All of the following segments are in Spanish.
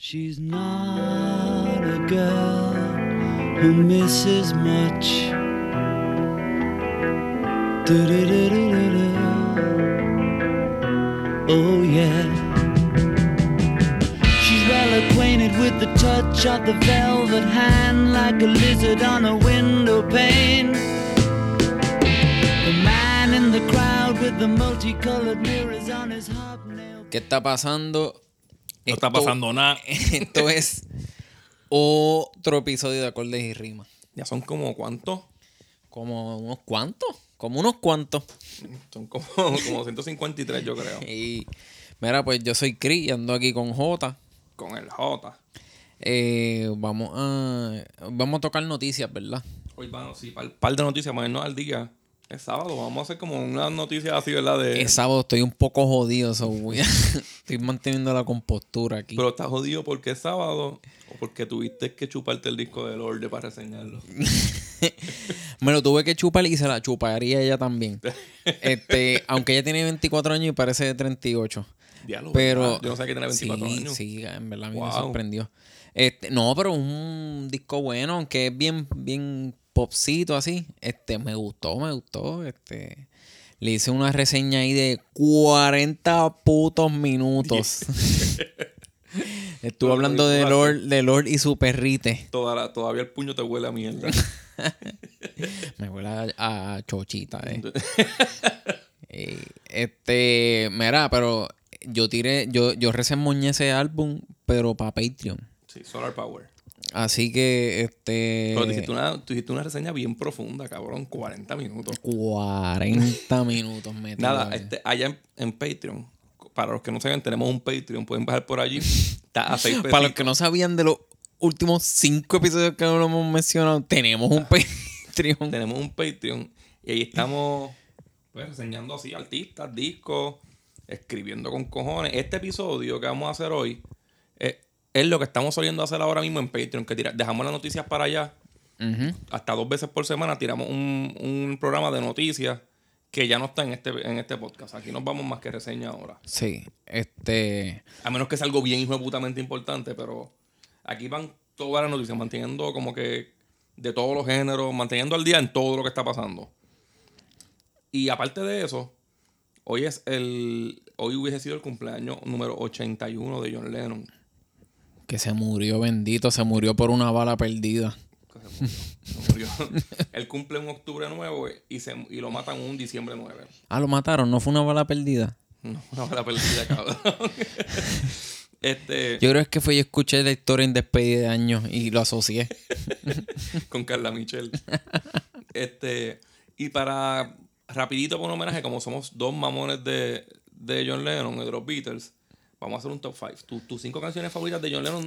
She's not a girl who misses much. Oh, yeah. She's well acquainted with the touch of the velvet hand, like a lizard on a window pane. The man in the crowd with the multicolored mirrors on his hobnail. ¿Qué está pasando? No está pasando nada. Esto es otro episodio de Acordes y Rimas. Ya son como cuántos? Como unos cuantos. Como unos cuantos. Son como, como 153 yo creo. Y mira, pues yo soy Cris y ando aquí con Jota. Con el J. Eh, vamos a vamos a tocar noticias, ¿verdad? Hoy vamos, sí, par, par de noticias, ponernos al día. Es sábado, vamos a hacer como unas noticias así, ¿verdad? De, Es sábado, estoy un poco jodido, so a- estoy manteniendo la compostura aquí. Pero estás jodido porque es sábado o porque tuviste que chuparte el disco de Lorde para reseñarlo. Me lo tuve que chupar y se la chuparía ella también. Este, aunque ella tiene 24 años y parece de 38. Diablo, Pero. ¿verdad? Yo no sé que tiene 24 sí, años. Sí, en verdad a mí me sorprendió. Este, no, pero un disco bueno, aunque es bien, bien popcito así. Este, me gustó, me gustó. Este. Le hice una reseña ahí de 40 putos minutos. Estuve hablando de. Lord, de Lord y su perrite. Toda la- todavía el puño te huele a mierda. Me huele a, a chochita, eh. Eh, este, mira, pero yo tiré, yo, yo resemoñé ese álbum, pero para Patreon. sí, Solar Power. Así que, este. Pero tú hiciste, una, una reseña bien profunda, cabrón. 40 minutos. 40 minutos metido Nada, este, allá en, en Patreon, para los que no saben, tenemos un Patreon. Pueden bajar por allí. Está a 6 Para los que no sabían de los últimos cinco episodios que no lo hemos mencionado, tenemos un Patreon. tenemos un Patreon y ahí estamos pues reseñando así artistas, discos, escribiendo con cojones. Este episodio que vamos a hacer hoy es, lo que estamos soliendo hacer ahora mismo en Patreon, que tira- dejamos las noticias para allá. Hasta dos veces por semana tiramos un, un programa de noticias que ya no está en este, en este podcast. Aquí nos vamos más que reseña ahora. Sí, este. A menos que sea algo bien hijo putamente importante, pero aquí van todas las noticias, manteniendo como que de todos los géneros, manteniendo al día en todo lo que está pasando. Y aparte de eso, hoy es el. Hoy hubiese sido el cumpleaños número 81 de John Lennon. Que se murió, bendito, se murió por una bala perdida. se murió, se murió. Él cumple un octubre 9 y, se, y lo matan un diciembre 9. Ah, lo mataron, no fue una bala perdida. No, una bala perdida, cabrón. este, Yo creo que fue yo escuché la historia en despedida de años y lo asocié. con Carla Michelle. este, y para rapidito por un homenaje, como somos dos mamones de, de John Lennon y de los Beatles, vamos a hacer un top 5. tus cinco canciones favoritas de John Lennon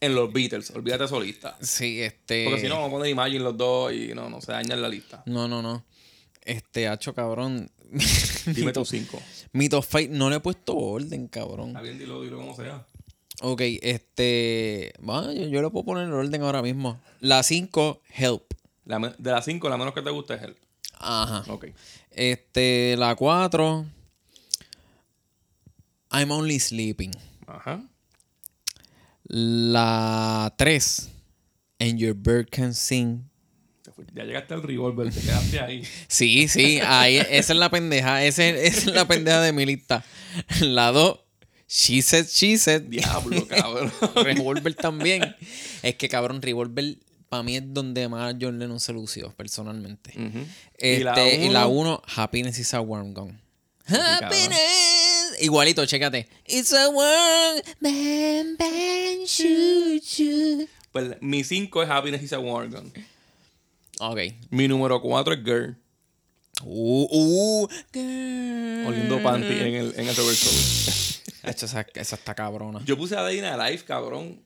en los Beatles. Olvídate solista. Sí, este. Porque si no, vamos a poner Imagine los dos y no, no se dañan la lista. No, no, no. Este, hacho, cabrón. Dime tus cinco. mi top five no le he puesto orden, cabrón. Está bien, dilo, dilo como sea. Ok, este. Bueno, yo, yo le puedo poner el orden ahora mismo. La 5, Help. La de las cinco, la menos que te guste es él. Ajá. Ok. Este, la 4. I'm only sleeping. Ajá. La 3. And your bird can sing. Ya llegaste al revolver, te quedaste ahí. Sí, sí, ahí, esa es la pendeja. Esa es, esa es la pendeja de mi lista. La 2, She said, she said. Diablo, cabrón. Revolver también. Es que, cabrón, Revolver para mí es donde más John Lennon se lució, personalmente. Este, y la uno? 1, Happiness is a warm gun. Happiness. Igualito, chécate. It's a warm bam, bam, shoot, shoot. Pues mi 5 es Happiness is a War Gun. Ok. Mi número 4 es Girl. Uh, uh, girl. Oliendo panty en el, en el reverso. Hecho, esa, esa está cabrona. Yo puse a Day in a Life, cabrón.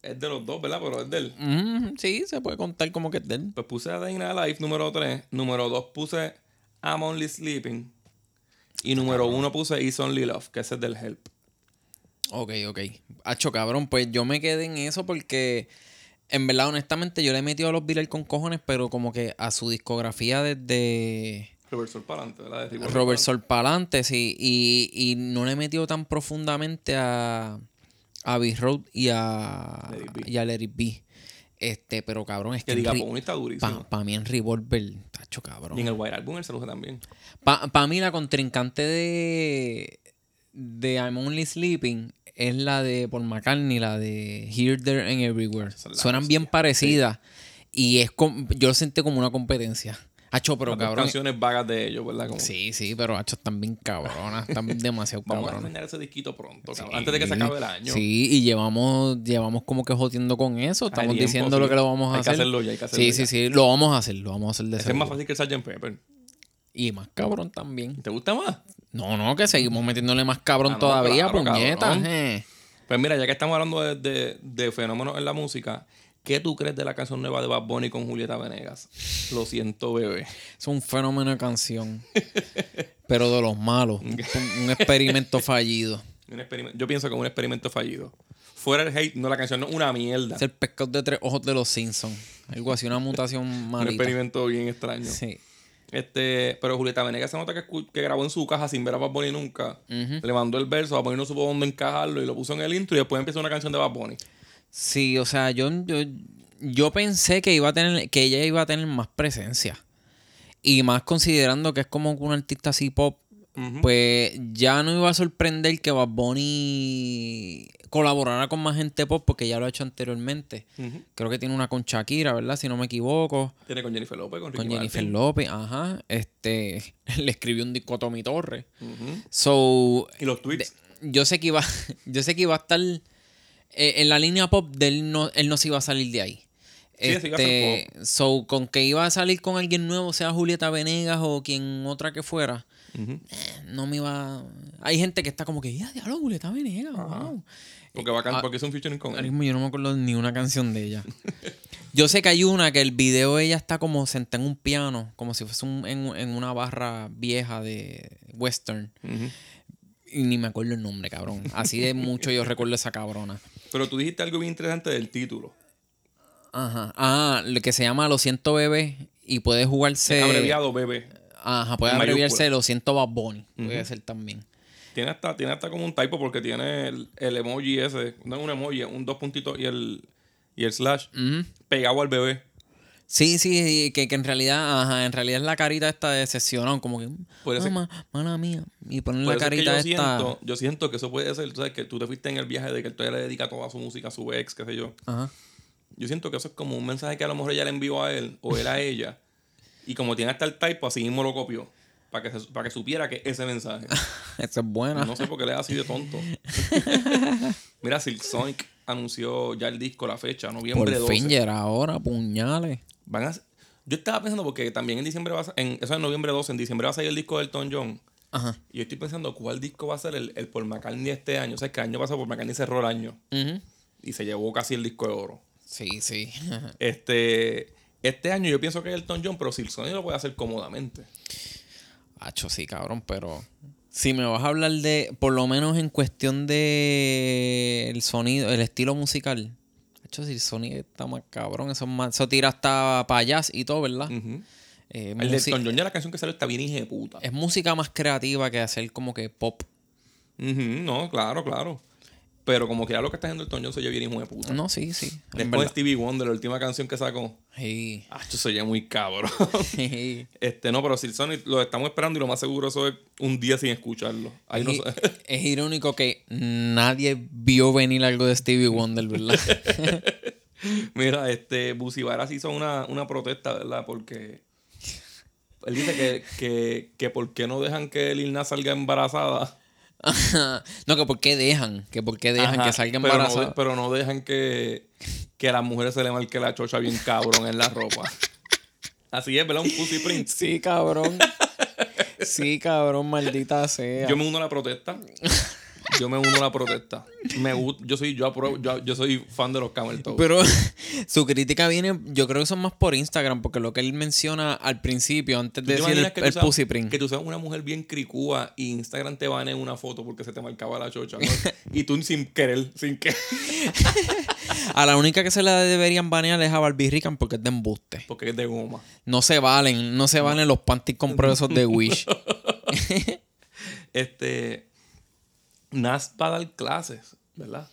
Es de los dos, ¿verdad? Pero es de él. Mm, sí, se puede contar como que es de él. Pues puse a Day in a Life número 3. Número 2 puse I'm Only Sleeping. Y número 1 puse It's Only Love, que ese es del Help. Ok, ok. Hacho, cabrón, pues yo me quedé en eso porque, en verdad, honestamente, yo le he metido a los Beatles con cojones, pero como que a su discografía desde Robert Sol para adelante, ¿verdad? De Robert Sol Palante, sí, y, y no le he metido tan profundamente a, a Abbey Road y a, y a Let It Be. Este, pero cabrón, es que, Que diga, Pony está durísimo. pa, mí en Revolver, tacho cabrón. Y en el White Album él se luce también. Para mí la contrincante de, de I'm Only Sleeping es la de Paul McCartney, la de Here, There and Everywhere. Suenan bien parecidas y es com- yo lo sentí como una competencia. Hacho, pero Las cabrón. canciones vagas de ellos, ¿verdad? Como, Sí, sí, pero hacho están bien cabronas, están demasiado Vamos a cabronas. terminar ese disquito pronto, cabrón, antes de que se acabe el año. Sí, y llevamos, llevamos como que jodiendo con eso. Estamos diciendo sí. lo que lo vamos a Hay que hacer. hacerlo ya, hay que hacerlo sí, ya. sí, sí. Lo vamos a hacer, lo vamos a hacer de Ese es más fácil que el Sgt. Pepper. Y más cabrón también. ¿Te gusta más? No, no, que seguimos metiéndole más cabrón Ah, no, todavía, claro, puñetas. eh. Pues mira, ya que estamos hablando de, de- de fenómenos en la música, ¿qué tú crees de la canción nueva de Bad Bunny con Julieta Venegas? Lo siento, bebé. Es un fenómeno de canción. pero de los malos. Un, un experimento fallido. Un experimento- yo pienso que es un experimento fallido. Fuera el hate, no, la canción no es una mierda. Es el pescado de tres ojos de los Simpsons. Algo así, una mutación Un malita. experimento bien extraño. Sí. Este, pero Julieta Venegas se nota que, grabó en su caja sin ver a Bad Bunny nunca. Le mandó el verso, Bad Bunny no supo dónde encajarlo y lo puso en el intro y después empieza una canción de Bad Bunny. Sí, o sea, yo, yo, yo pensé que iba a tener, que ella iba a tener más presencia. Y más considerando que es como un artista así pop, pues ya no iba a sorprender que Bad Bunny colaborara con más gente pop porque ya lo ha hecho anteriormente. Creo que tiene una con Shakira, ¿verdad? Si no me equivoco. Tiene con Jennifer López, con, Con Ricky Jennifer Martin. López, ajá. Este, le escribió un disco a Tommy Torres. So, Y los tweets. yo sé que iba, yo sé que iba a estar eh, en la línea pop de él no, él no se iba a salir de ahí. Sí, Este, so, con que iba a salir con alguien nuevo, sea Julieta Venegas o quien otra que fuera, eh, no me iba. Hay gente que está como que, ya, diablo, Julieta Venegas, wow. Porque, va a can- ah, porque es un featuring con él. yo no me acuerdo ni una canción de ella. Yo sé que hay una que el video ella está como sentada en un piano, como si fuese un- en, en una barra vieja de western. Y ni me acuerdo el nombre, cabrón. Así de mucho yo recuerdo esa cabrona. Pero tú dijiste algo bien interesante del título. Ajá. Ah, lo que se llama Lo siento bebé y puede jugarse. Abreviado, bebé. Ajá, puede abreviarse mayúscula. Lo siento Bad Bunny. Puede ser también. Tiene hasta, tiene hasta como un typo porque tiene el, el emoji ese. No es un emoji, un dos puntitos y el, y el slash Ujú. pegado al bebé. Sí, sí, que, que en realidad, ajá, en realidad es la carita esta de decepcionado, como que, Puede ser- mamá, mala mía, y ponen Por la eso es que carita yo esta. siento, yo siento que eso puede ser, tú sabes, que tú te fuiste en el viaje de que él todavía le dedica toda su música a su ex, qué sé yo. Ajá. Yo siento que eso es como un mensaje que a lo mejor ella le envió a él o él a ella. Y como tiene hasta el typo, así mismo lo copió. Para que, se- para que supiera que ese mensaje. Esa es buena. No sé por qué le es así de tonto. Mira, Silk Sonic anunció ya el disco, la fecha, noviembre Por 12. fin ahora, puñales. Van a, yo estaba pensando porque también en diciembre va a en eso es noviembre 12, en diciembre va a salir el disco del Elton John. Ajá. Y yo estoy pensando cuál disco va a ser el, el Paul McCartney este año. O sea, que el año pasado Paul McCartney cerró el año Ujú. y se llevó casi el disco de oro. Sí, sí. Este, este año yo pienso que es Elton John, pero Silk Sonic lo puede hacer cómodamente. Hacho, sí, cabrón, pero si me vas a hablar de, por lo menos en cuestión de el sonido, el estilo musical, hacho, si sonido está más cabrón, eso, es más, eso tira hasta jazz y todo, ¿verdad? Eh, El de Elton John ya la canción que sale está bien hija de puta. es música más creativa que hacer como que pop. No, claro, claro. Pero como que ya lo que está haciendo Elton John se oye bien hijo de puta. No, sí, sí. Después de verdad. Stevie Wonder, la última canción que sacó. Sí. Ah, esto se oye muy cabrón. Sí. este, no, pero Silk Sonic lo estamos esperando y lo más seguro eso es un día sin escucharlo. Ahí no es, sé. es irónico que nadie vio venir algo de Stevie Wonder, ¿verdad? Mira, este, Busibaras hizo una, una protesta, ¿verdad? Porque él dice que, que, que por qué no dejan que Lil Nas salga embarazada. no, que por qué dejan, que por qué dejan Ajá, que salga pero no embarazada. Pero no, dejan que, que a las mujeres se le marque la chocha bien cabrón en la ropa. Así es, ¿verdad? Un pussy print. Sí, cabrón. Sí, cabrón, maldita sea. Yo me uno a la protesta. Yo me uno a la protesta. Me yo soy, yo apruebo, yo, yo soy fan de los camel toe. Pero su crítica viene, yo creo que son más por Instagram, porque lo que él menciona al principio, antes ¿Tú de decir el, que tú el seas- pussy print. Que tú seas una mujer bien cricúa y Instagram te bane una foto porque se te marcaba la chocha. ¿no? y tú sin querer, sin que. A la única que se la deberían banear es a Barbie Rican porque es de embuste. Porque es de goma. No se valen, no se valen los panties comprosos de Wish. Este. Nas va a dar clases, ¿verdad?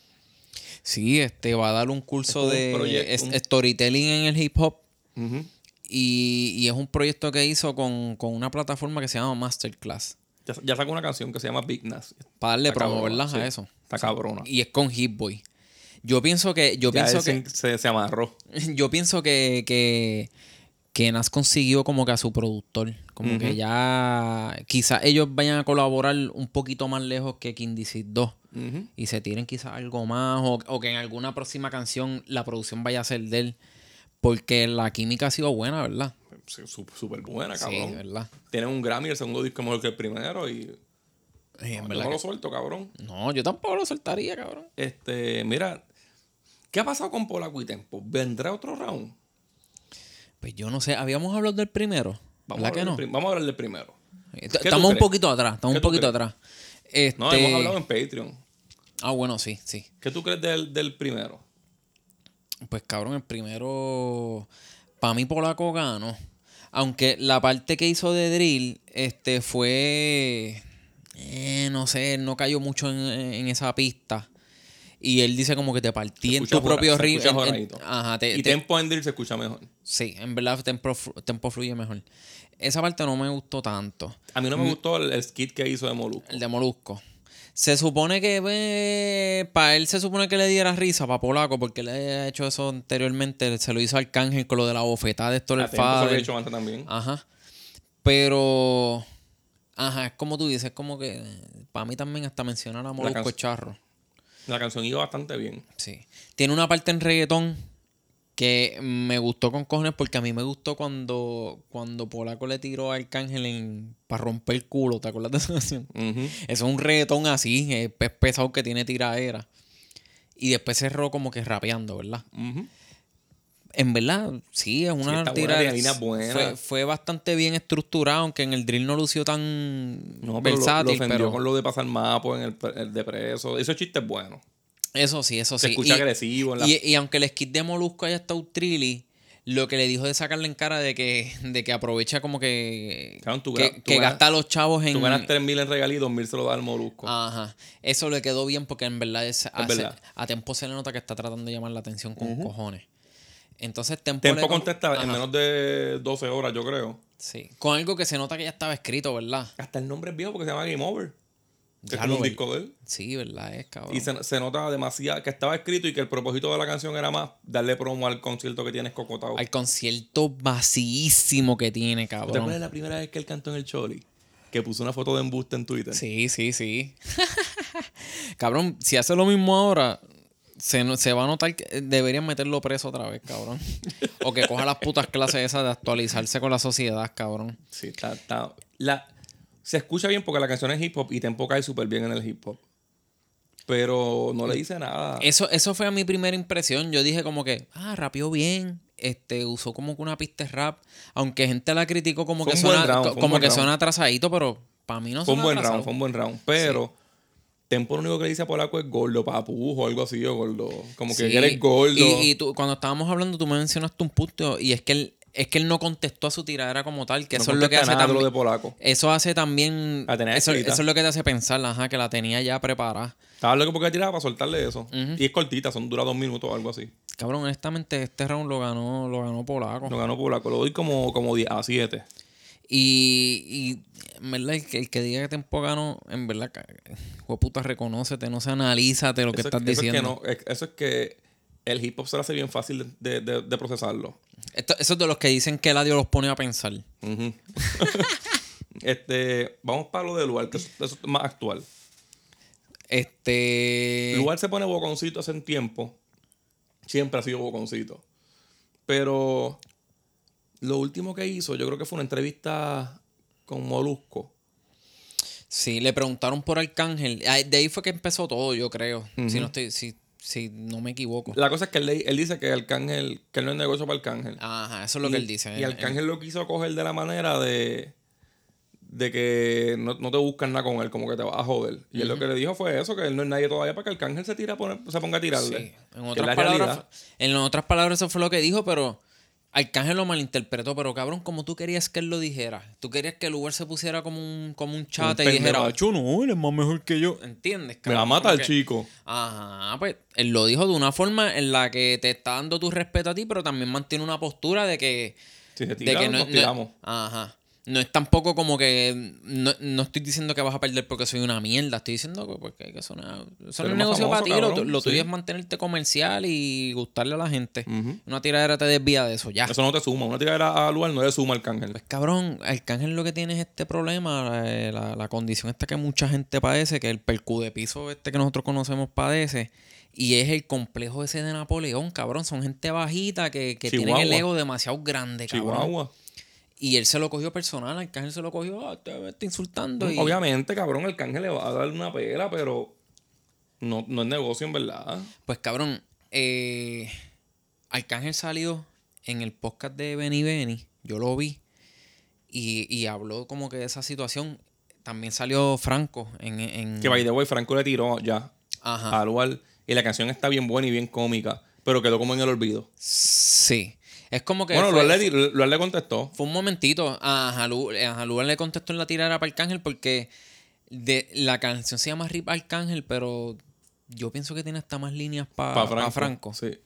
Sí, este va a dar un curso Es un de proyecto, es- un- storytelling en el hip hop. Y, y es un proyecto que hizo con, con una plataforma que se llama Masterclass. Ya, ya sacó una canción que se llama Big Nas. Para darle Está promo, cabrona, ¿verdad? A sí. eso. Está cabrona. Y es con Hit Boy. Yo pienso que. Yo Ya pienso que. se, se, se amarró. Yo pienso que, que, que Nas consiguió como que a su productor. Como que ya. Quizás ellos vayan a colaborar un poquito más lejos que Kindisit 2. Ujú. Y se tiren quizás algo más. O, o que en alguna próxima canción la producción vaya a ser de él. Porque la química ha sido buena, ¿verdad? Sí, Súper buena, Sí, cabrón. ¿verdad? Tiene un Grammy, el segundo disco es mejor que el primero y Sí, yo verdad no que- lo suelto, cabrón. No, yo tampoco lo soltaría, cabrón. Este, mira, ¿qué ha pasado con Polaco y Tempo? ¿Vendrá otro round? Pues yo no sé, habíamos hablado del primero. Vamos, a ¿Verdad hablar no? prim- vamos a hablar del primero. Estamos un poquito atrás, estamos ¿Qué un poquito crees? atrás. Este... No, hemos hablado en Patreon. Ah, bueno, sí, sí. ¿Qué tú crees del, del primero? Pues cabrón, el primero. Para mí, Polaco ganó. Aunque la parte que hizo de Drill, este, fue. eh, no sé, no cayó mucho en, en esa pista. Y él dice como que te partí en tu propio ritmo. Ajá, te- y te- Tempo en Drill se escucha mejor. Sí, en verdad tempo, tempo fluye mejor. Esa parte no me gustó tanto. A mí no me gustó el, el skit que hizo de Molusco. El de Molusco. Se supone que para él se supone que le diera risa para Polaco porque le había hecho eso anteriormente. Se lo hizo Arcángel con lo de la bofetada de Héctor A el lo había hecho antes también. Ajá. Pero. Ajá, es como tú dices, es como que. Para mí también hasta mencionar a Molusco es charro. La canción iba bastante bien. Sí. Tiene una parte en reggaetón que me gustó con cojones porque a mí me gustó cuando, cuando Polaco le tiró a Arcángel en, para romper el culo. ¿Te acuerdas de esa canción? Eso es un reggaetón así, es pes pesado que tiene tiradera. Y después cerró como que rapeando, ¿verdad? En verdad, sí, es una buena, tiradera. buenas. Fue, fue bastante bien estructurado, aunque en el drill no lució tan No, pero lo- lo, versátil. pero con lo de pasar mapo en el, el de preso. Ese chiste es bueno. Eso sí, eso Se sí. escucha Y- agresivo en la... Y, y aunque el skit de Molusco haya estado trilly, lo que le dijo de sacarle en cara de que, de que aprovecha como que, Cabrón, tú que, tú que ganas- gasta a los chavos en... Tú ganas 3.000 en regalí y 2.000 se lo da al molusco. Ajá. Eso le quedó bien porque en verdad es, hace- verdad. a Tempo se le nota que está tratando de llamar la atención con cojones. Entonces Tempo, Tempo le contesta en menos de 12 horas, yo creo. Sí. Con algo que se nota que ya estaba escrito, ¿verdad? Hasta el nombre es viejo porque se llama Game Over. Ya un disco de él. Sí, ¿verdad? Es cabrón. Y se, se nota demasiado que estaba escrito y que el propósito de la canción era más darle promo al concierto que tienes cocotado. Al concierto vacíísimo que tiene, ¿Te cabrón. acuerdas la primera vez que él cantó en el Choli? Que puso una foto de embuste en Twitter. Sí, sí, sí. cabrón, si hace lo mismo ahora, se, se va a notar que deberían meterlo preso otra vez, cabrón. o que coja las putas clases esas de actualizarse con la sociedad, cabrón. Sí, está, está- La, se escucha bien porque la canción es hip hop y Tempo cae súper bien en el hip hop. Pero no le dice nada. Eso, eso fue a mi primera impresión. Yo dije como que, ah, rapeó bien. Este, usó como que una pista de rap. Aunque gente la criticó como Fue que suena, round, co- como que round. suena atrasadito, pero para mí no fue un buen atrasado. round, fue un buen round. Pero Tempo lo único que le dice a Polaco es gordo, papujo algo así, o gordo. Como que Sí. eres gordo. Y, y tú, cuando estábamos hablando, tú me mencionaste un punto y es que él, es que él no contestó a su tiradera como tal, que No eso es lo que hace también. de Polaco. Eso hace también. Eso, eso es lo que te hace pensar, ajá, que la tenía ya preparada. Estaba loco porque tiraba para soltarle eso. Y es cortita, son dura dos minutos o algo así. Cabrón, honestamente, este round lo ganó, lo ganó Polaco. Lo ganó Polaco. Lo doy como, como 10 a 7. Y, y en verdad, el que, el que diga que Tempo ganó, en verdad, ca- puta, reconócete, no se analízate lo que Eso, estás es, eso es diciendo. que no, es- eso es que el hip hop se le hace bien fácil de, de- de procesarlo. Esto- eso es de los que dicen que el audio los pone a pensar. Este, vamos para lo de Lugar, que eso, eso es más actual. Este. Lugar se pone boconcito hace un tiempo. Siempre ha sido boconcito. Pero lo último que hizo, yo creo que fue una entrevista con Molusco. Sí, le preguntaron por Arcángel. De ahí fue que empezó todo, yo creo. Si no estoy, si, si no me equivoco. La cosa es que él, él dice que Arcángel, que él no es negocio para Arcángel. Ajá, eso es lo que él dice. Y Él- Arcángel lo quiso coger de la manera de, de que no, no te buscan nada con él, como que te vas a joder. Y él lo que le dijo fue eso, que él no es nadie todavía para que Arcángel se, tira a poner- se ponga a tirarle. Sí. En otras, la palabras, en otras palabras, eso fue lo que dijo, pero Arcángel lo malinterpretó, pero cabrón, como tú querías que él lo dijera. Tú querías que el lugar se pusiera como un, como un chat y dijera, pendejo. "Acho, no, él es más mejor que yo. ¿Entiendes? Me va a cabrón? matar, Como que- chico. Ajá, pues él lo dijo de una forma en la que te está dando tu respeto a ti, pero también mantiene una postura de que. Si se de tira, que no, nos no- tiramos. ajá. No es tampoco como que. No, no estoy diciendo que vas a perder porque soy una mierda. Estoy diciendo que, que eso no, eso no es Pero más negocio para ti. Lo, lo tuyo es mantenerte comercial y gustarle a la gente. Una tiradera te desvía de eso, ya. Eso no te suma. Una tiradera al lugar no le suma al cángel. Pues cabrón, Arcángel lo que tiene es este problema, la, la- la condición esta que mucha gente padece, que el percu de piso este que nosotros conocemos padece, y es el complejo ese de Napoleón, cabrón. Son gente bajita que, que tienen el ego demasiado grande, cabrón. Chihuahua. Y él se lo cogió personal, Arcángel se lo cogió, ah, te está insultando. y- Obviamente, cabrón, el cángel le va a dar una pela, pero no, no es negocio en verdad. Pues cabrón, eh, Arcángel salió en el podcast de Benny Benny, yo lo vi, y, y habló como que de esa situación. También salió Franco en... en Que by the way, Franco le tiró ya Ajá. al lugar. Y la canción está bien buena y bien cómica, pero quedó como en el olvido. Sí. Es como que Bueno, fue, Luar le, Luar le contestó. fue un momentito. A Jalú, a Jalú le contestó en la tirada para Arcángel porque de, la canción se llama Rip Arcángel, pero yo pienso que tiene hasta más líneas para Para Franco. Franco. Sí.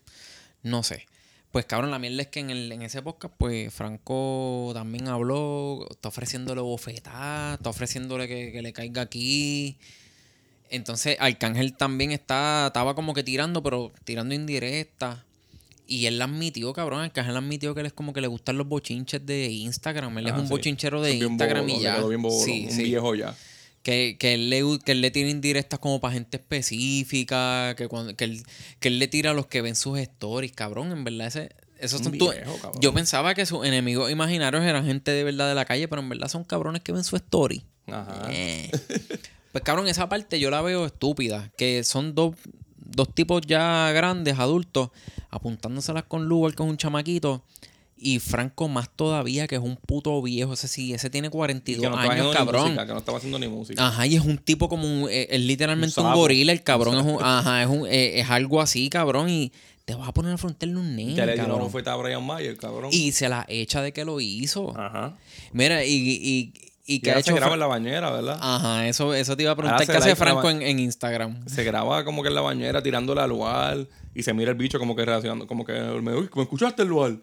No sé. Pues cabrón, la mierda es que en, el, en ese podcast, pues Franco también habló, está ofreciéndole bofetada, está ofreciéndole que, que le caiga aquí. Entonces, Arcángel también está, estaba como que tirando, pero tirando indirecta. Y él la admitió, cabrón. Arcángel admitió que él es como que le gustan los bochinches de Instagram. Él es Ah, un sí. bochinchero de bien Instagram y ya. bien bobolo, Sí, un sí. viejo ya. Que, que, él le, que él le tira indirectas como para gente específica, que, cuando, que, él, que él le tira a los que ven sus stories, cabrón. En verdad, ese, esos son viejo. Yo pensaba que sus enemigos imaginarios eran gente de verdad de la calle, pero en verdad son cabrones que ven su story. Ajá. Eh. Pues cabrón, esa parte yo la veo estúpida. Que son dos, dos tipos ya grandes, adultos, apuntándoselas con Lugar, que es un chamaquito. Y Franco más todavía, que es un puto viejo. Ese sí, ese tiene Y 42 que no años, cabrón. música, que no estaba haciendo ni música. Ajá, y es un tipo como un, eh, es literalmente Un gorila, el cabrón es un, ajá, es un, eh, es algo así, cabrón, y te vas a poner a frontearle un nene, ya le dio una a Brian Mayer, cabrón. Y se la echa de que lo hizo. Ajá. Mira, y, y, y Y que ha ahora se hecho graba en la bañera, ¿verdad? Ajá, eso, eso te iba a preguntar. Ahora ¿Qué hace Franco en, en Instagram? Se graba como que en la bañera tirándole al lugar y se mira el bicho como que reaccionando, como que me, Uy, ¿me escuchaste el lugar?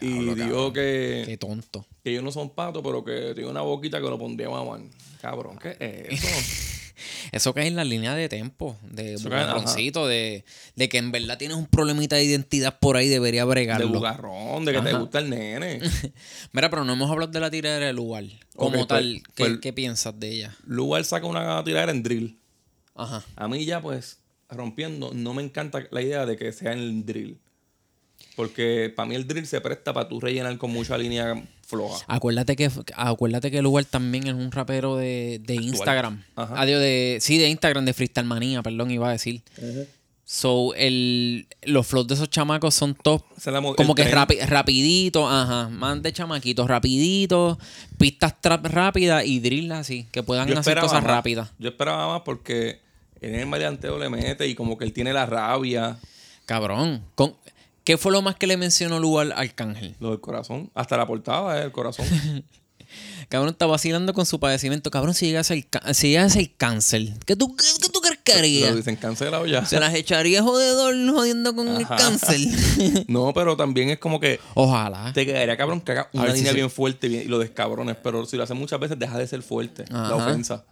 y dijo que, Qué tonto. que ellos no son patos, pero que tiene una boquita que lo pondría a mamar. Cabrón, ¿qué es eso? Eso cae en la línea de tempo, de bugarroncito, de, de que en verdad tienes un problemita de identidad por ahí, debería de bregarlo. bugarrón, de que te gusta el nene. Mira, pero no hemos hablado de la tiradera del lugar. Como tal, pues- ¿qué, pues- qué piensas de ella? Lugar saca una tiradera en drill. Ajá. A mí ya, pues, rompiendo, no me encanta la idea de que sea en drill. Porque para mí el drill se presta para tú rellenar con mucha línea floja. Acuérdate que, acuérdate que Lugar también es un rapero de, de Instagram. Ajá. Adiós, de, sí, de Instagram, de Freestyle Manía, perdón, iba a decir. So, el, los flows de esos chamacos son top. Como que rapi, rapidito, ajá, más de chamaquitos, rapidito, pistas trap rápidas y drill así, que puedan Yo hacer cosas más. rápidas. Yo esperaba más porque en el maleanteo le mete y como que él tiene la rabia, Cabrón, con, ¿qué fue lo más que le mencionó Lugar al Arcángel? lo del corazón. Hasta la portada es el corazón. Cabrón está vacilando con su padecimiento. Cabrón, si llega a ser, ca- si llega a ser cáncer, ¿qué tú, qué, qué tú haría? lo dicen cancelado ya. Se las echaría jodedor jodiendo con el cáncer. No, pero también es como que Ojalá. te quedaría cabrón que haga una si línea se- bien fuerte bien- y lo descabrones. Pero si lo hace muchas veces, deja de ser fuerte. La ofensa.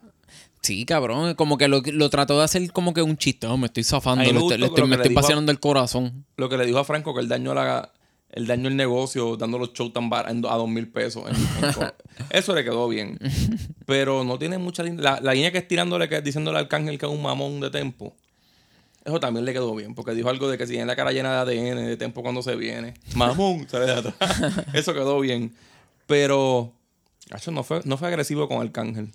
Sí, cabrón. Como que lo, lo trató de hacer como que un chiste. Oh, me estoy zafando. Me le estoy- me estoy a- paseando el corazón. Lo que le dijo a Franco que él dañó la el daño el negocio dando los shows tan bar- en- a dos mil pesos. en- en co- Eso le quedó bien. Pero no tiene mucha línea. La, la línea que es tirándole, que es diciéndole al Arcángel que es un mamón de tempo. Eso también le quedó bien, porque dijo algo de que si tiene la cara llena de ADN, de tempo cuando se viene. Mamón, sale de atrás. Eso quedó bien. Pero, gacho, no fue, no fue agresivo con Arcángel.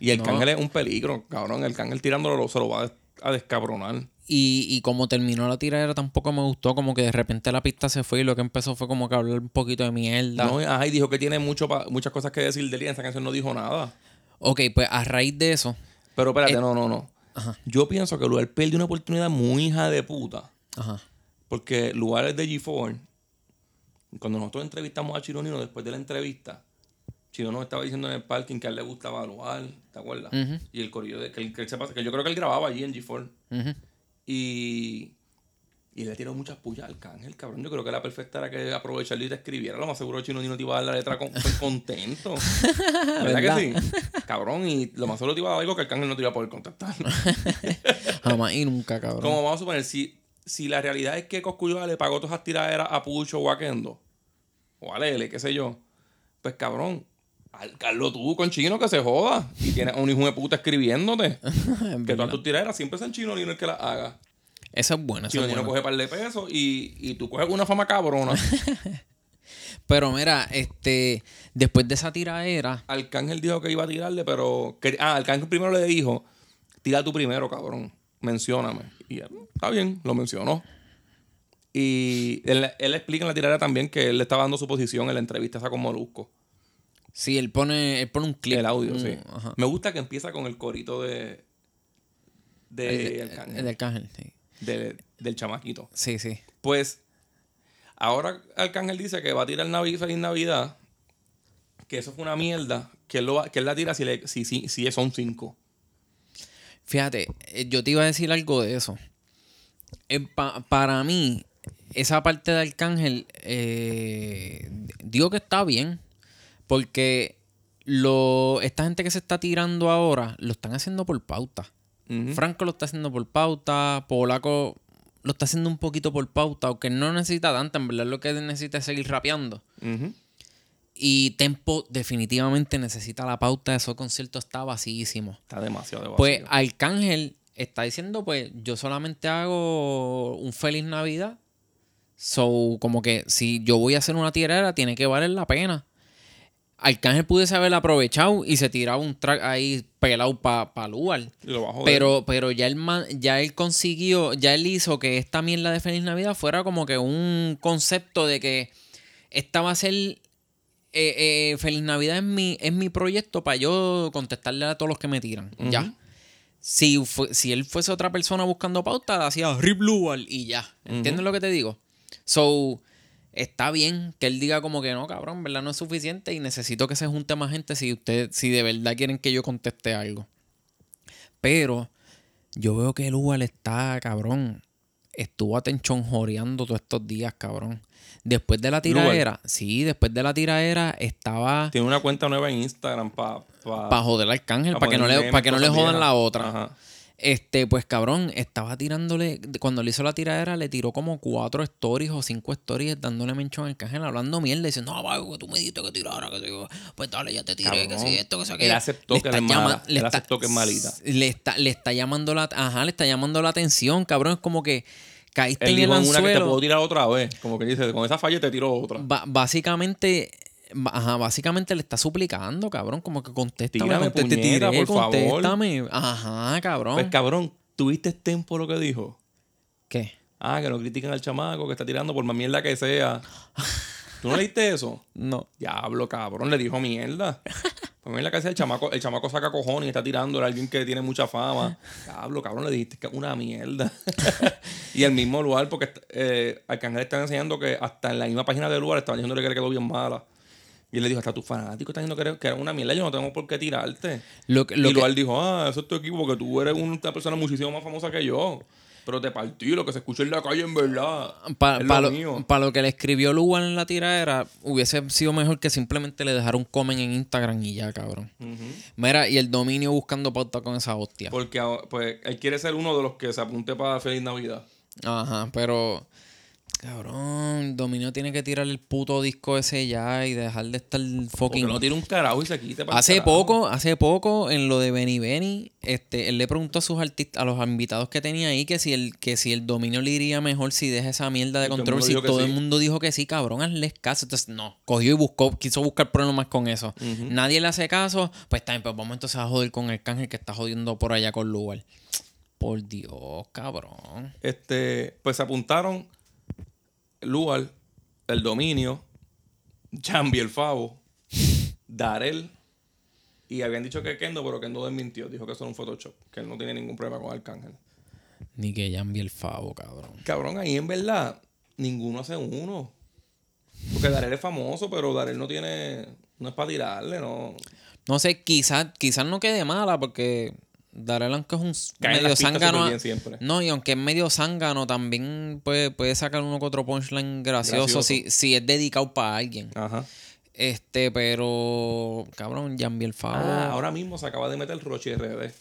Y el No. Arcángel es un peligro, cabrón. El Arcángel tirándolo se lo va a, des- a descabronar. Y, y como terminó la tiradera tampoco me gustó. Como que de repente la pista se fue y lo que empezó fue como que hablar un poquito de mierda. No, ajá, y dijo que tiene mucho muchas cosas que decir de él y en esa canción no dijo nada. Ok, pues a raíz de eso. Pero espérate, no, no, no. Ajá. Yo pienso que Lugar perdió una oportunidad muy hija de puta. Ajá. Porque Lugar es de G4 Cuando nosotros entrevistamos a Chironino después de la entrevista, Chino nos estaba diciendo en el parking que a él le gustaba evaluar, ¿te acuerdas? Y el corrido de que, él- que él se pasa, que yo creo que él grababa allí en G4. Ujú. Y, y le tiró muchas pullas al cángel, cabrón. Yo creo que la perfecta era que aprovecharlo y te escribiera. Lo más seguro Chino Nino te iba a dar la letra con, con- contento. ¿Verdad, que sí? Cabrón, y lo más seguro te iba a dar algo que el cángel no te iba a poder contestar. Jamás y nunca, cabrón. Como vamos a suponer, si, si la realidad es que Coscullo le pagó todas esas tiraderas a Pucho o a Kendo, o a Lele, qué sé yo, pues cabrón, Carlos tú con chino que se joda. Y tienes a un hijo de puta escribiéndote. que todas tus tiraderas siempre sean chino Nino el que las haga. Eso es bueno, eso Chino es bueno. coge par de pesos y, y tú coges una fama cabrona. Pero mira, este, después de esa tiraera, Arcángel dijo que iba a tirarle, pero. que- ah, Arcángel primero le dijo: Tira tú primero, cabrón. Mencióname. Y él, está bien, lo mencionó. Y él, él explica en la tirada también que él le estaba dando su posición en la entrevista esa con Molusco. Sí, él pone, él pone un clip. El audio, un- sí. Ajá. Me gusta que empieza con el corito de. de El, Arcángel. el de Arcángel, sí. de- del chamaquito. Sí, sí. Pues ahora Arcángel dice que va a tirar Navi Feliz Navidad. Que eso fue una mierda. Que él, lo va- que él la tira si, le, si, si, si son cinco. Fíjate, eh, yo te iba a decir algo de eso. Eh, pa- para mí, esa parte de Arcángel, eh, digo que está bien, porque lo, esta gente que se está tirando ahora lo están haciendo por pauta. Franco lo está haciendo por pauta, Polaco lo está haciendo un poquito por pauta, aunque no necesita tanto, en verdad lo que necesita es seguir rapeando. Y Tempo definitivamente necesita la pauta, esos conciertos está vacíísimo. Está demasiado de Pues vacío. Arcángel está diciendo, pues yo solamente hago un feliz Navidad. So, como que si yo voy a hacer una tirera, tiene que valer la pena. Arcángel pudiese haber aprovechado y se tiraba un track ahí pelado para pa Lugar. Pero, pero ya él ma- ya él consiguió, ya él hizo que esta mierda de Feliz Navidad fuera como que un concepto de que esta va a ser eh, eh, Feliz Navidad es mi, es mi proyecto para yo contestarle a todos los que me tiran. Ya. Si, fue- si él fuese otra persona buscando pauta, hacía Rip Lugar y ya. ¿Entiendes lo que te digo? So, está bien que él diga como que no, cabrón, ¿verdad? No es suficiente y necesito que se junte más gente si usted, si de verdad quieren que yo conteste algo. Pero yo veo que el Lugar está, cabrón. Estuvo atenchonjoreando todos estos días, cabrón. Después de la Lugar. tiraera, sí, después de la tiraera estaba Tiene una cuenta nueva en Instagram para... Pa, para joder al Arcángel, pa para que no le, para que no le jodan la otra. Ajá. Este, pues cabrón, estaba tirándole, cuando le hizo la tiradera, le tiró como cuatro stories o cinco stories dándole menchón al Arcángel, hablando mierda, diciendo, no, vago, que tú me dijiste que tirara, que digo, pues dale, ya te tiré, que Cabrón. sí, esto, que sea Él aquello". aceptó Le que está llama- le Él está- aceptó que es malita. Le está, le está llamando la, ajá, le está llamando la atención, cabrón, es como que caíste Él en el dijo en una que te puedo tirar otra vez. Como que dice, con esa falla te tiro otra. Ba- básicamente, ajá, básicamente le está suplicando, cabrón, como que contéstame, Tírame, conté- te puñeta, tiré, por favor. contéstame. Ajá, cabrón. Pues cabrón, ¿tuviste tiempo lo que dijo? ¿Qué? Ah, que no critiquen al chamaco que está tirando por más mierda que sea. ¿Tú no leíste eso? No. Diablo, cabrón, le dijo mierda. Por mierda que sea el chamaco, el chamaco saca cojones y está tirando a alguien que tiene mucha fama. Diablo, cabrón, le dijiste que es una mierda. y el mismo lugar, porque eh, Arcángel está enseñando que hasta en la misma página del lugar estaban diciéndole que le quedó bien mala. Y él le dijo, hasta tus fanáticos están diciendo que que eres una mierda, yo no tengo por qué tirarte. Lo que, lo y que- lugar dijo, ah, eso es tu equipo, porque tú eres una persona muchísimo más famosa que yo. Pero te partí, lo que se escucha en la calle en verdad. Para lo, pa' que le escribió Lugan en la tiradera, hubiese sido mejor que simplemente le dejara un comen en Instagram y ya, cabrón. Mira, y el dominio buscando pauta con esa hostia. Porque ah, pues, él quiere ser uno de los que se apunte para Feliz Navidad. Ajá, pero. Cabrón, Dominio tiene que tirar el puto disco ese ya y dejar de estar Porque fucking. no tiene un carajo y se quite para Hace poco, hace poco, en lo de Benny Benny, este, él le preguntó a sus artistas, a los invitados que tenía ahí, que si el, que si el dominio le iría mejor si deja esa mierda de Y control. Si todo el mundo dijo que sí, cabrón, hazles caso. Entonces, no, cogió y buscó, quiso buscar problemas con eso. Nadie le hace caso, pues también, pues vamos entonces a joder con el cángel que está jodiendo por allá con lugar. Por Dios, cabrón. Este, pues se apuntaron Lugar, el dominio, Jambi el Favo, Darel. Y habían dicho que Kendo, pero Kendo desmintió. Dijo que eso era un Photoshop. Que él no tiene ningún problema con Arcángel. Ni que envíe el favo, cabrón. Cabrón, ahí en verdad, ninguno hace uno. Porque Darel es famoso, pero Darel no tiene. No es para tirarle, no. No sé, quizás quizás no quede mala porque Darel aunque es un medio zángano. No, y aunque es medio zángano, también puede, puede sacar uno que otro punchline gracioso, Gracioso. Si, si es dedicado para alguien. Ajá. Este, pero. Cabrón, Jambiel Favo. Ah, ahora mismo se acaba de meter Roche RD.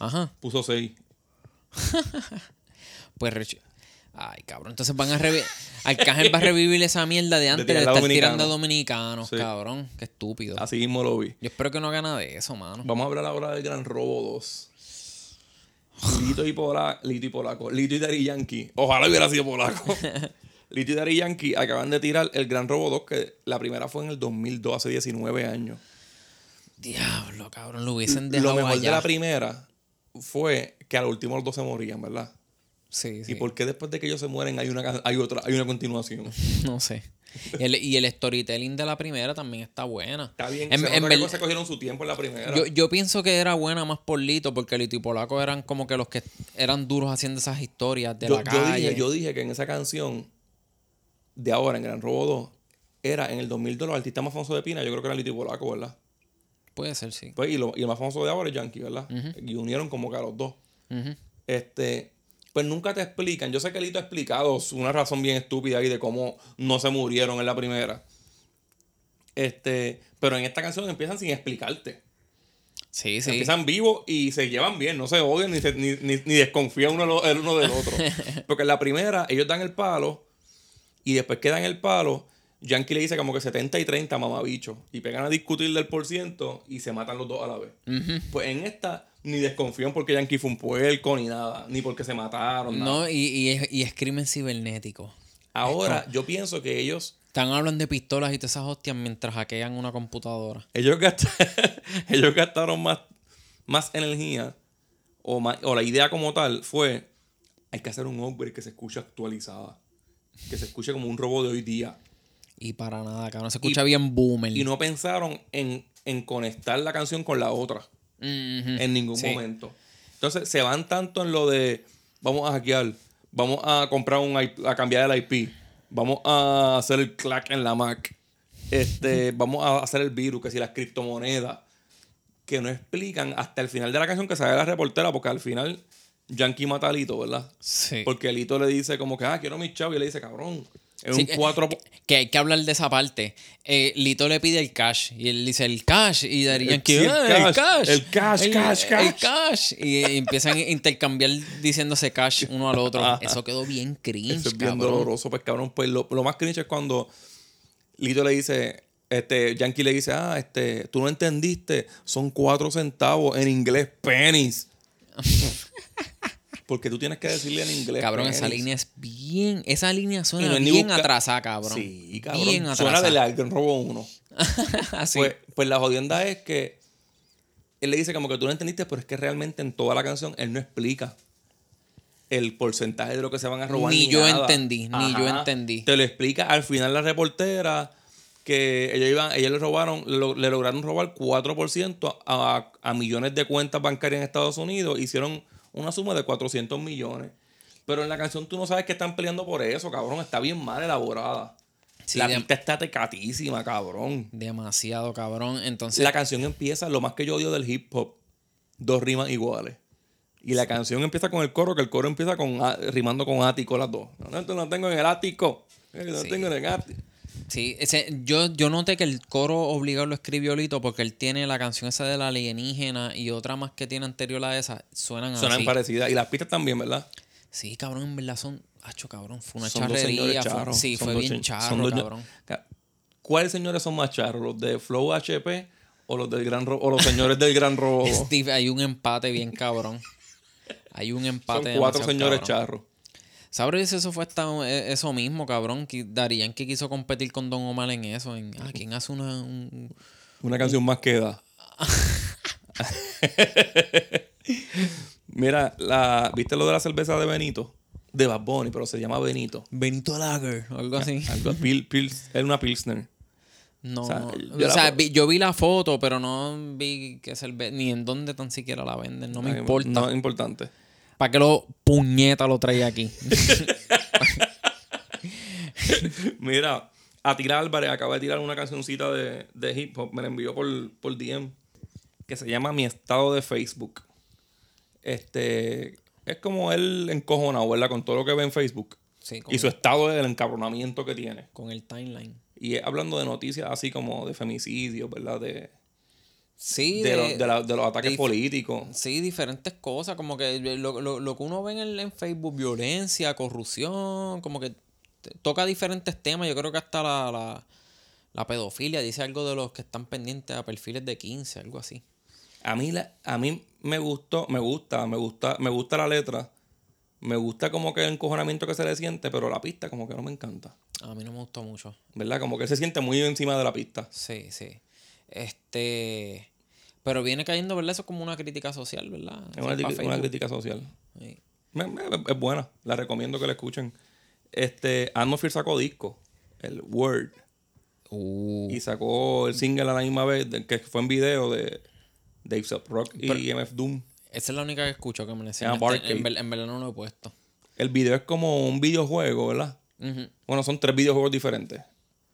Ajá. Puso 6. Pues Rich- Ay, cabrón. Entonces van a revivir. Arcángel va a revivir esa mierda de antes de, a estar dominicano. tirando dominicanos, Sí. cabrón. Qué estúpido. Así mismo lo vi. Yo espero que no haga nada de eso, mano. Vamos a hablar ahora del Gran Robo 2. Lito y, Pola- Lito y Polaco. Lito y Daddy Yankee. Ojalá hubiera sido polaco. Lito y Daddy Yankee acaban de tirar el Gran Robo 2, que la primera fue en el 2002, hace 19 años. Diablo, cabrón. Lo hubiesen Lo dejado mejor de la primera fue que al último los dos se morían, ¿verdad? Sí, sí. ¿Y por qué después de que ellos se mueren hay una, hay otra, hay una continuación? No sé. Y el, y el storytelling de la primera también está buena. Está bien, En- se en que se cogieron su tiempo en la primera. Yo, yo pienso que era buena más por Lito, porque Lito y Polaco eran como que los que eran duros haciendo esas historias de yo, la yo calle. dije, yo dije que en esa canción de ahora, en Gran Robo 2, era en el 2002 los artistas más famosos de Pina, yo creo que era Lito y Polaco, ¿verdad? Puede ser, sí. Pues, y, lo- y el más famoso de ahora es Yankee, ¿verdad? Y unieron como que a los dos. Este, pues nunca te explican. Yo sé que Lito ha explicado una razón bien estúpida ahí de cómo no se murieron en la primera. Este, pero en esta canción empiezan sin explicarte. Sí, sí. Empiezan vivos y se llevan bien, no se odian ni, se- ni, ni- ni desconfían uno el uno del otro. Porque en la primera ellos dan el palo y después que dan el palo, Yankee le dice como que 70 y 30 mamabicho y pegan a discutir del por ciento y se matan los dos a la vez. Pues en esta ni desconfían porque Yankee fue un puerco ni nada, ni porque se mataron. nada. No, y, y, es, y es crimen cibernético. Ahora yo pienso que ellos Están hablando de pistolas y todas esas hostias mientras hackean una computadora. ellos gastaron, ellos gastaron más, más energía o, más- o la idea como tal fue hay que hacer un upgrade que se escuche actualizada que se escuche como un robot de hoy día Y para nada, cabrón. Se escucha bien boomer. y no pensaron en, en conectar la canción con la otra En ningún Sí. momento entonces se van tanto en lo de vamos a hackear vamos a comprar un IP a cambiar el IP vamos a hacer el clack en la Mac este vamos a hacer el virus que si las criptomonedas que no explican hasta el final de la canción que sale la reportera porque al final Yankee mata a Lito ¿verdad? Sí. porque Lito le dice como que ah quiero mis chavos y le dice cabrón es Sí, un que- 4 Que hay que hablar de esa parte. Eh, Lito le pide el cash y él dice el cash y Daddy El- sí, el "Ah, el cash, cash, el cash, el, cash, el cash". cash". Y, y empiezan a intercambiar diciéndose cash uno al otro. Ajá. Eso quedó bien cringe, Eso es bien cabrón. doloroso, pues cabrón. Pues lo, lo más cringe es cuando Lito le dice, este, Yankee le dice, ah, este, tú no entendiste, son cuatro centavos en inglés, pennies. Porque tú tienes que decirle en inglés. Cabrón, esa pennies. línea es bien. Esa línea suena no ni bien atrasada, cabrón. Sí, cabrón. Bien Suena de la Gran Robo 1. Así. Pues, pues la jodienda es que él le dice como que tú no entendiste, pero es que realmente en toda la canción él no explica el porcentaje de lo que se van a robar. Ni yo nada. entendí, ni yo entendí. Te lo explica al final la reportera que ellos, iban, ellos le robaron, lo- le lograron robar 4% a, a millones de cuentas bancarias en Estados Unidos. Hicieron una suma de 400 millones. Pero en la canción tú no sabes que están peleando por eso, cabrón. Está bien mal elaborada. Sí, la pista está tecatísima, cabrón. Demasiado, cabrón. Entonces, La canción empieza, lo más que yo odio del hip hop, dos rimas iguales. Y la canción empieza con el coro, que el coro empieza con a- rimando con ático las dos. No, no, esto no tengo en el ático. No Sí. tengo en el ático. Sí, ese, yo, yo noté que el coro obligado lo escribió Lito porque él tiene la canción esa de la alienígena y otra más que tiene anterior a esa. Suenan Suenan así. parecidas. Y las pistas también, ¿verdad? Sí, cabrón, en verdad son. Hacho, cabrón, fue una Son charrería. fue- sí, Son fue dos bien charro, cabrón. Ca- ¿Cuáles señores son más charros? ¿Los de Flow HP o los del Gran Ro- o los señores del Gran Robo? Steve, hay un empate bien cabrón. Hay un empate. Son cuatro señores cabrón. charros. ¿Sabes eso fue hasta eh, eso mismo, cabrón? Que Darían que quiso competir con Don Omar en eso. En, ah, ¿quién hace una, un- Una canción más que da. Mira, la, ¿viste lo de la cerveza de Benito? De Bad Bunny, pero se llama Benito. Benito Lager algo así? Algo, pil, pils- era una Pilsner. No, O sea, yo O sea, vi- yo vi la foto, pero no vi que cerveza, ni en dónde tan siquiera la venden. No me importa. No es importante. ¿Para qué lo puñeta lo traía aquí? Mira, Atila Álvarez acaba de tirar una cancioncita de, de hip hop, me la envió por, por DM, que se llama Mi estado de Facebook. Este, es como él encojonado, ¿verdad? Con todo lo que ve en Facebook. Sí, Y su estado del encabronamiento que tiene. con el timeline. Y es hablando de noticias así como de femicidios, ¿verdad? De, Sí, de, de, lo- de la- de los ataques políticos. sí, diferentes cosas, como que lo, lo- lo que uno ve en, el- en Facebook, violencia, corrupción, como que toca diferentes temas. Yo creo que hasta la, la, la pedofilia dice algo de los que están pendientes a perfiles de 15, algo así. A mí, la- a mí me gustó, me gusta, me gusta, me gusta la letra. Me gusta como que el encojonamiento que se le siente, pero la pista como que no me encanta. A mí no me gustó mucho. ¿Verdad? Como que se siente muy encima de la pista. Sí, sí. Este. Pero viene cayendo, ¿verdad? Eso es como una crítica social, ¿verdad? Es una, crítica social. Sí. Es buena. La recomiendo que la escuchen. Este, Atmosphere sacó disco. El Word. Uh, Y sacó el single a la misma vez, que fue en video de Dave Up Rock y MF Doom. esa es la única que escucho que me enseñaste. Barcade. En, en verdad no lo he puesto. El video es como un videojuego, ¿verdad? Bueno, son tres videojuegos diferentes.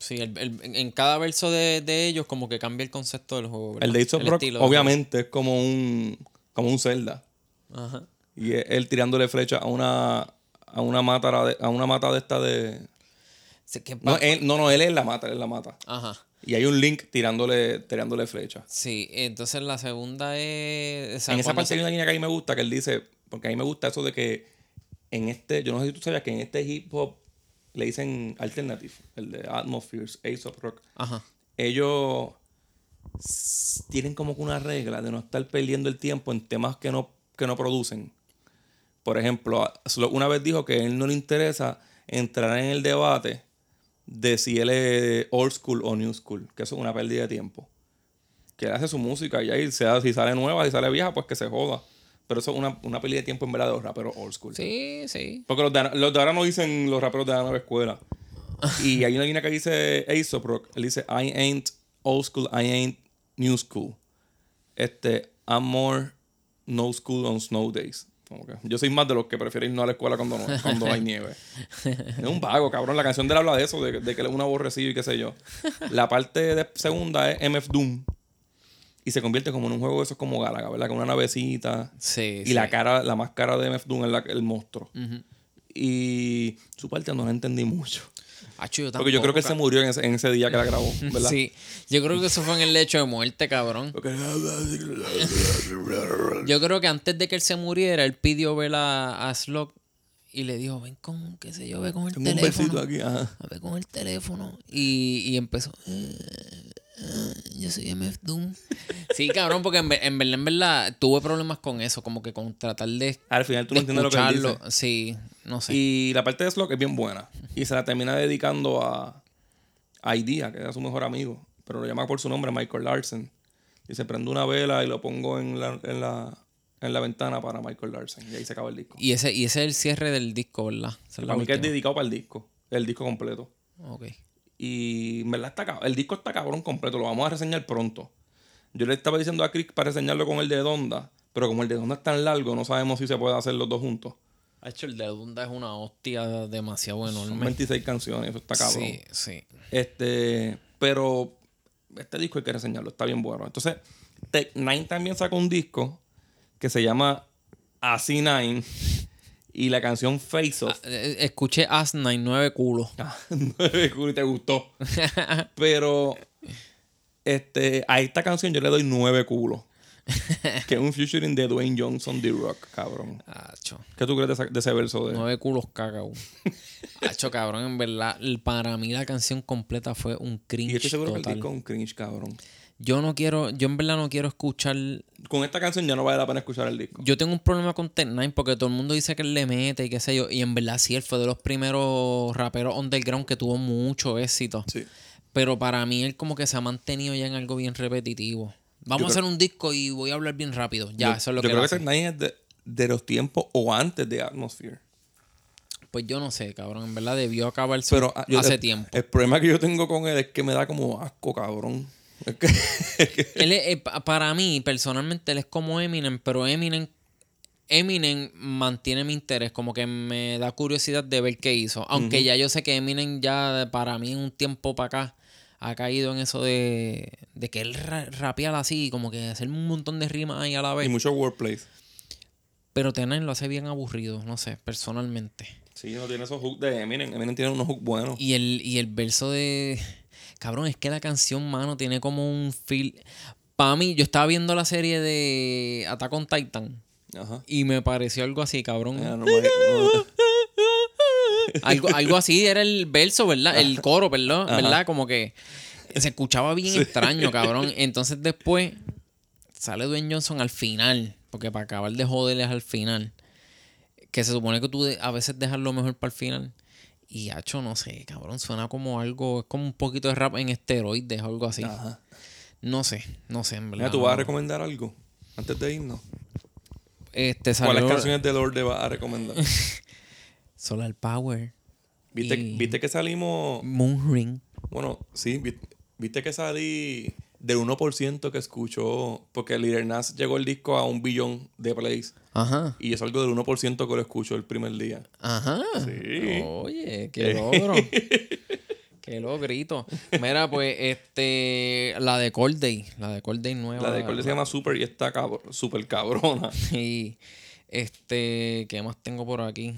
Sí, el- el- en cada verso de, de ellos como que cambia el concepto del juego. ¿verdad? El Dave Up Rock, estilo obviamente, es como un, como un Zelda. Ajá. Y es él tirándole flecha a una, a una mata de, a una mata de esta de. Sí, que No, él, no, no, él es la mata, él es la mata. Ajá. Y hay un link tirándole, tirándole flecha. Sí, entonces la segunda es... o sea, en esa parte hay una línea que a mí me gusta, que él dice, porque a mí me gusta eso de que en este, yo no sé si tú sabías que en este hip hop le dicen alternative, el de Atmospheres, Ace of Rock. Ajá. Ellos tienen como que una regla de no estar perdiendo el tiempo en temas que no, que no producen. Por ejemplo, una vez dijo que a él no le interesa entrar en el debate de si él es old school o new school, que eso es una pérdida de tiempo. Que él hace su música y ahí sea, si sale nueva, si sale vieja, pues que se joda. Pero eso es una, una pérdida de tiempo en verdad de los raperos old school. Sí, sí. Porque los de, los de ahora no dicen los raperos de la nueva escuela. Y hay una línea que dice Aesop Rock. Él dice, I ain't old school, I ain't new school. Este, I'm more no school on snow days. Como que yo soy más de los que prefieren ir no a la escuela cuando no, cuando hay nieve. Es un vago, cabrón. La canción de él habla de eso, de, de que él es un aborrecido y qué sé yo. La parte de segunda es MF Doom. Y se convierte como en un juego de esos como Galaga, ¿verdad? Con una navecita. Sí, Y sí. la cara, la más cara de MF Doom es la- el monstruo. Y su parte no la entendí mucho. Acho, yo Porque yo creo que él se murió en ese, en ese día que la grabó, ¿verdad? Sí, yo creo que eso fue en el lecho de muerte, cabrón. Yo creo que antes de que él se muriera, él pidió ver a, a Slug y le dijo, ven con, qué sé yo, ve con el Tengo un besito teléfono. aquí. ajá. A ver con el teléfono. Y, y empezó. "Eh, yo soy MF Doom. Sí, cabrón, porque en, en verdad, en verdad, tuve problemas con eso, como que con tratar de, Al final tú no entiendes lo que él escucharlo. dice. Sí, no sé. Y la parte de Slug es bien buena. Y se la termina dedicando a, a Idea, que era su mejor amigo. Pero lo llama por su nombre, Michael Larsen. Dice, prendo una vela y lo pongo en la, en la, en la ventana para Michael Larsen. Y ahí se acaba el disco. Y ese, y ese es el cierre del disco, ¿verdad? Para mí que es dedicado para el disco. El disco completo. Ok. Y en verdad está El disco está cabrón completo. Lo vamos a reseñar pronto. Yo le estaba diciendo a Chris para reseñarlo con el de Donda. Pero como el de Donda es tan largo, no sabemos si se puede hacer los dos juntos. Ha hecho el de Dunda es una hostia demasiado Son enorme. 26 canciones, eso está cabrón. Sí, sí. Este, pero este disco hay que reseñarlo, está bien bueno. Entonces, Tech Nine también sacó un disco que se llama AC9 y la canción Face Off. Eh, Escuché As 99 culo. Ah, nueve culo y te gustó. Pero este, a esta canción yo le doy nueve culos. que es un featuring de Dwayne Johnson, The Rock, cabrón. Acho. ¿Qué tú crees de, esa- de ese verso? De... Nueve culos cagao. Hacho, cabrón, en verdad, para mí la canción completa fue un Y cringe yo estoy seguro que el disco es un cringe, cabrón. Yo no quiero, yo en verdad no quiero escuchar. Con esta canción ya no vale la pena escuchar el disco. Yo tengo un problema con Tech Nine porque todo el mundo dice que él le mete y qué sé yo. Y en verdad sí, él fue de los primeros raperos underground que tuvo mucho éxito. Sí. Pero para mí él como que se ha mantenido ya en algo bien repetitivo. Vamos Yo a hacer un disco y voy a hablar bien rápido. Ya, yo, eso es lo yo que creo él que. Tech Nine es de, de los tiempos o antes de Atmosphere. Pues yo no sé, cabrón. En verdad debió acabarse Pero ah, yo- hace el, tiempo. El problema que yo tengo con él es que me da como asco, cabrón. Él es- eh, pa- para mí, personalmente, él es como Eminem, pero Eminem Eminem mantiene mi interés, como que me da curiosidad de ver qué hizo. Aunque ya yo sé que Eminem ya para mí en un tiempo para acá ha caído en eso de, de que él ra- rapear así, como que hacer un montón de rimas ahí a la Y vez. mucho wordplay. Pero tener lo hace bien aburrido, no sé, personalmente. Sí, no tiene esos hooks de Eminem. Eminem tiene unos hooks buenos. Y el, y el verso de. Cabrón, es que la canción, mano, tiene como un feel. Para mí, yo estaba viendo la serie de Attack on Titan. Ajá. Y me pareció algo así, cabrón. No me- no- Algo, algo así era el verso, ¿verdad? El coro, ¿verdad? Ajá. ¿verdad? Como que se escuchaba bien extraño, cabrón. Entonces después sale Dwayne Johnson al final, porque para acabar de joderles al final, que se supone que tú a veces dejas lo mejor para el final. Y hacho, no sé, cabrón, suena como algo, es como un poquito de rap en esteroides o algo así. Ajá. No sé, no sé, en verdad. Mira, tú vas a recomendar algo antes de irnos. Este ¿Cuáles salió canciones de Lorde vas a recomendar? Solar Power, ¿Viste, Y- ¿Viste que salimos? Moon Ring. Bueno, sí, vi- viste que salí del 1% que escuchó, porque Lil Nas llegó el disco a un billón de plays. Ajá. Y yo salgo del 1% que lo escucho el primer día. Ajá. Sí. Oye, qué logro. qué logrito. Mira, pues, este, la de Cold Day, la de Cold Day nueva. La de Cole se llama Super y está cabr súper cabrona. Y, este, ¿qué más tengo por aquí?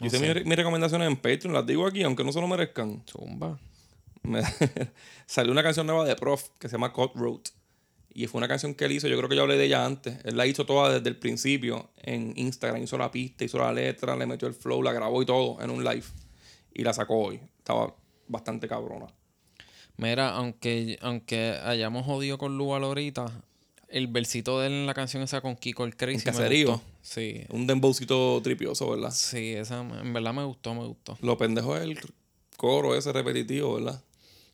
Yo hice mis, mis recomendaciones en Patreon, las digo aquí, aunque no se lo merezcan. Zumba. Me- salió una canción nueva de Prof que se llama Cut Road. Y fue una canción que él hizo, yo creo que yo hablé de ella antes. Él la hizo toda desde el principio en Instagram. Hizo la pista, hizo la letra, le metió el flow, la grabó y todo en un live. Y la sacó hoy. Estaba bastante cabrona. Mira, aunque, aunque hayamos jodido con Luval ahorita, el versito de él en la canción esa con Kiko el Crazy. ¿En caserío? Sí. Un dembowcito tripioso, ¿verdad? Sí, esa en verdad me gustó, me gustó. Lo pendejo es el coro ese repetitivo, ¿verdad?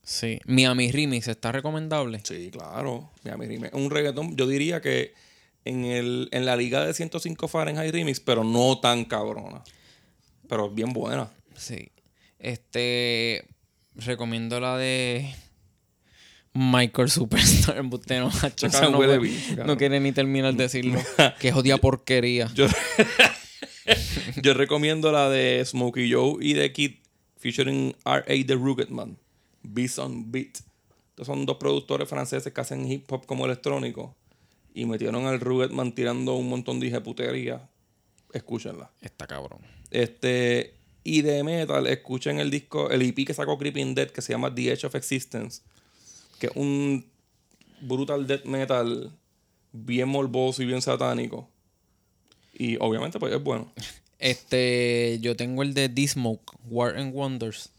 Sí. Miami Remix está recomendable. Sí, claro. Miami Remix. Un reggaetón, yo diría que en, el, en la liga de 105 Fahrenheit Remix, pero no tan cabrona. Pero bien buena. Sí. Este. Recomiendo la de. Michael Superstar. Usted no, macho, Esa cabrón, no, huele puede- bicho, cabrón. no quiere ni terminar de decirlo. que jodida porquería. Yo, yo recomiendo la de Smokey Joe y de Kid featuring R.A. The Rugged Man. Beats on Beat. Estos son dos productores franceses que hacen hip hop como electrónico. Y metieron al Rugged Man tirando un montón de putería. Escúchenla. Está cabrón. Este, y de metal, escuchen el disco, el EP que sacó Creeping Dead, que se llama The Edge of Existence, que es un brutal death metal bien morboso y bien satánico. Y obviamente, pues es bueno. Este. Yo tengo el de D-Smoke, War and Wonders.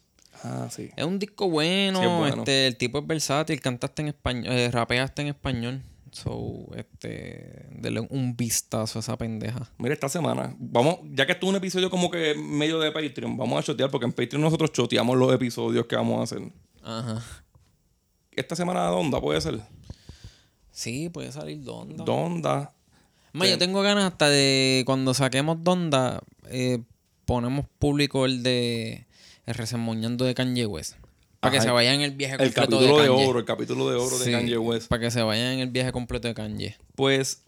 Ah, sí. Es un disco bueno. Sí, es bueno. Este, el tipo es versátil, cantaste en español, eh, rapeaste en español. So, este. Dele un vistazo a esa pendeja. Mira, esta semana, vamos, ya que esto es un episodio como que medio de Patreon, vamos a chotear, porque en Patreon nosotros choteamos los episodios que vamos a hacer. Ajá. Esta semana, ¿dónde puede ser? Sí, puede salir Donda. Donda. Ma, yo tengo ganas hasta de cuando saquemos Donda, eh, ponemos público el de el resemoñando de Kanye West. Para que se vayan en el viaje El completo capítulo de, oro, el capítulo de oro Sí, de Kanye West. Para que se vayan en el viaje completo de Kanye. Pues,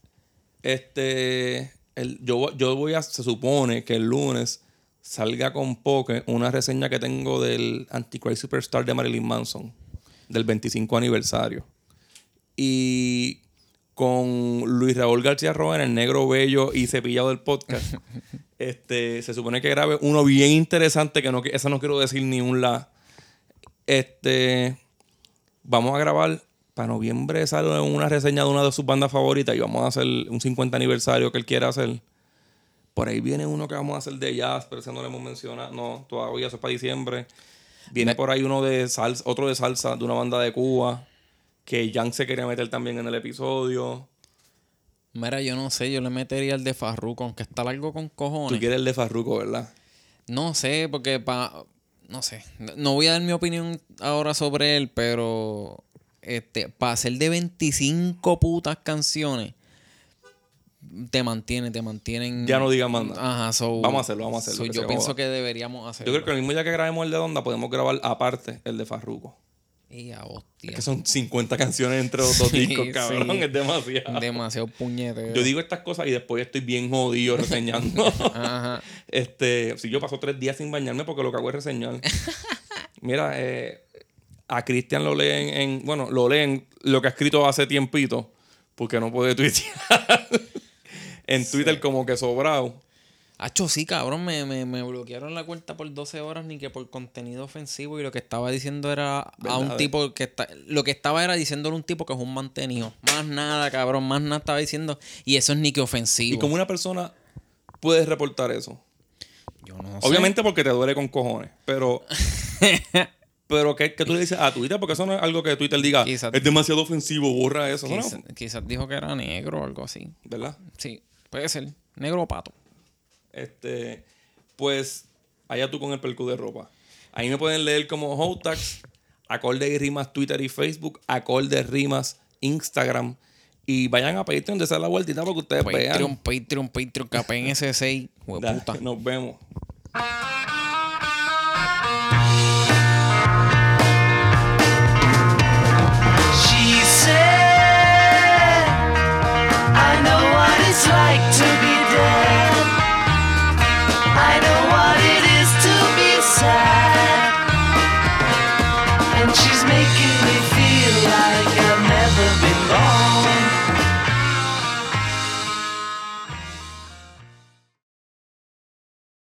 este, el, yo, yo voy a, se supone que el lunes salga con Poke una reseña que tengo del Antichrist Superstar de Marilyn Manson, del 25 aniversario. Y con Luis Raúl García Roa, el negro bello y cepillado del podcast, este, se supone que grabe uno bien interesante, que no, esa no quiero decir ni un la. Este, vamos a grabar para noviembre sale una reseña de una de sus bandas favoritas y vamos a hacer un 50 aniversario que él quiere hacer. Por ahí viene uno que vamos a hacer de jazz, pero ese no le hemos mencionado. No, todavía eso es para diciembre. Viene por ahí uno de salsa, otro de salsa de una banda de Cuba. Que Jan se quería meter también en el episodio. Mira, yo no sé, yo le metería el de Farruko, aunque está largo con Tú cojones. quieres el de Farruko, ¿verdad? No sé, porque pa, no sé. No voy a dar mi opinión ahora sobre él, pero este, para ser de 25 putas canciones, te mantiene, te mantienen. Ya no digas más nada. Ajá, so, Vamos a hacerlo, vamos a hacerlo, so yo pienso joda. que deberíamos Yo hacerlo. creo que el mismo día que grabemos el de Donda podemos grabar aparte el de Farruko. Y a hostia. Es que son 50 canciones entre los dos Sí, discos, cabrón. sí. Es demasiado. Demasiado puñetero. Yo digo estas cosas y después estoy bien jodido reseñando. Ajá. este, si yo paso tres días sin bañarme porque lo que hago es reseñar. Mira, eh, a Cristian lo leen en, bueno, lo leen lo que ha escrito hace tiempito, porque no puede tuitear. en Twitter como que sobrado. Hacho, sí, cabrón, me, me, me bloquearon la cuenta por 12 horas ni que por contenido ofensivo y lo que estaba diciendo era a un tipo que está... Lo que estaba era diciéndole a un tipo que es un mantenido. Más nada, cabrón, más nada estaba diciendo. Y eso es ni que ofensivo. Y como una persona puedes reportar eso. Yo no sé. Obviamente porque te duele con cojones, pero... pero que, que tú le dices a Twitter, porque eso no es algo que Twitter diga, Quizás- es demasiado ofensivo, borra eso. No, quizás dijo que era negro o algo así. ¿verdad? Sí, puede ser. Negro o pato. Este, pues, allá tú con el percu de ropa. Ahí me pueden leer como Hotax, acorde y rimas Twitter y Facebook, acorde rimas Instagram. Y vayan a Patreon de hacer la vueltita para que ustedes Patreon, vean. Patreon, Patreon, capén ese 6. Da- puta. Nos vemos. She said, I know what it's like to be dead. I know what it is to be sad. And she's making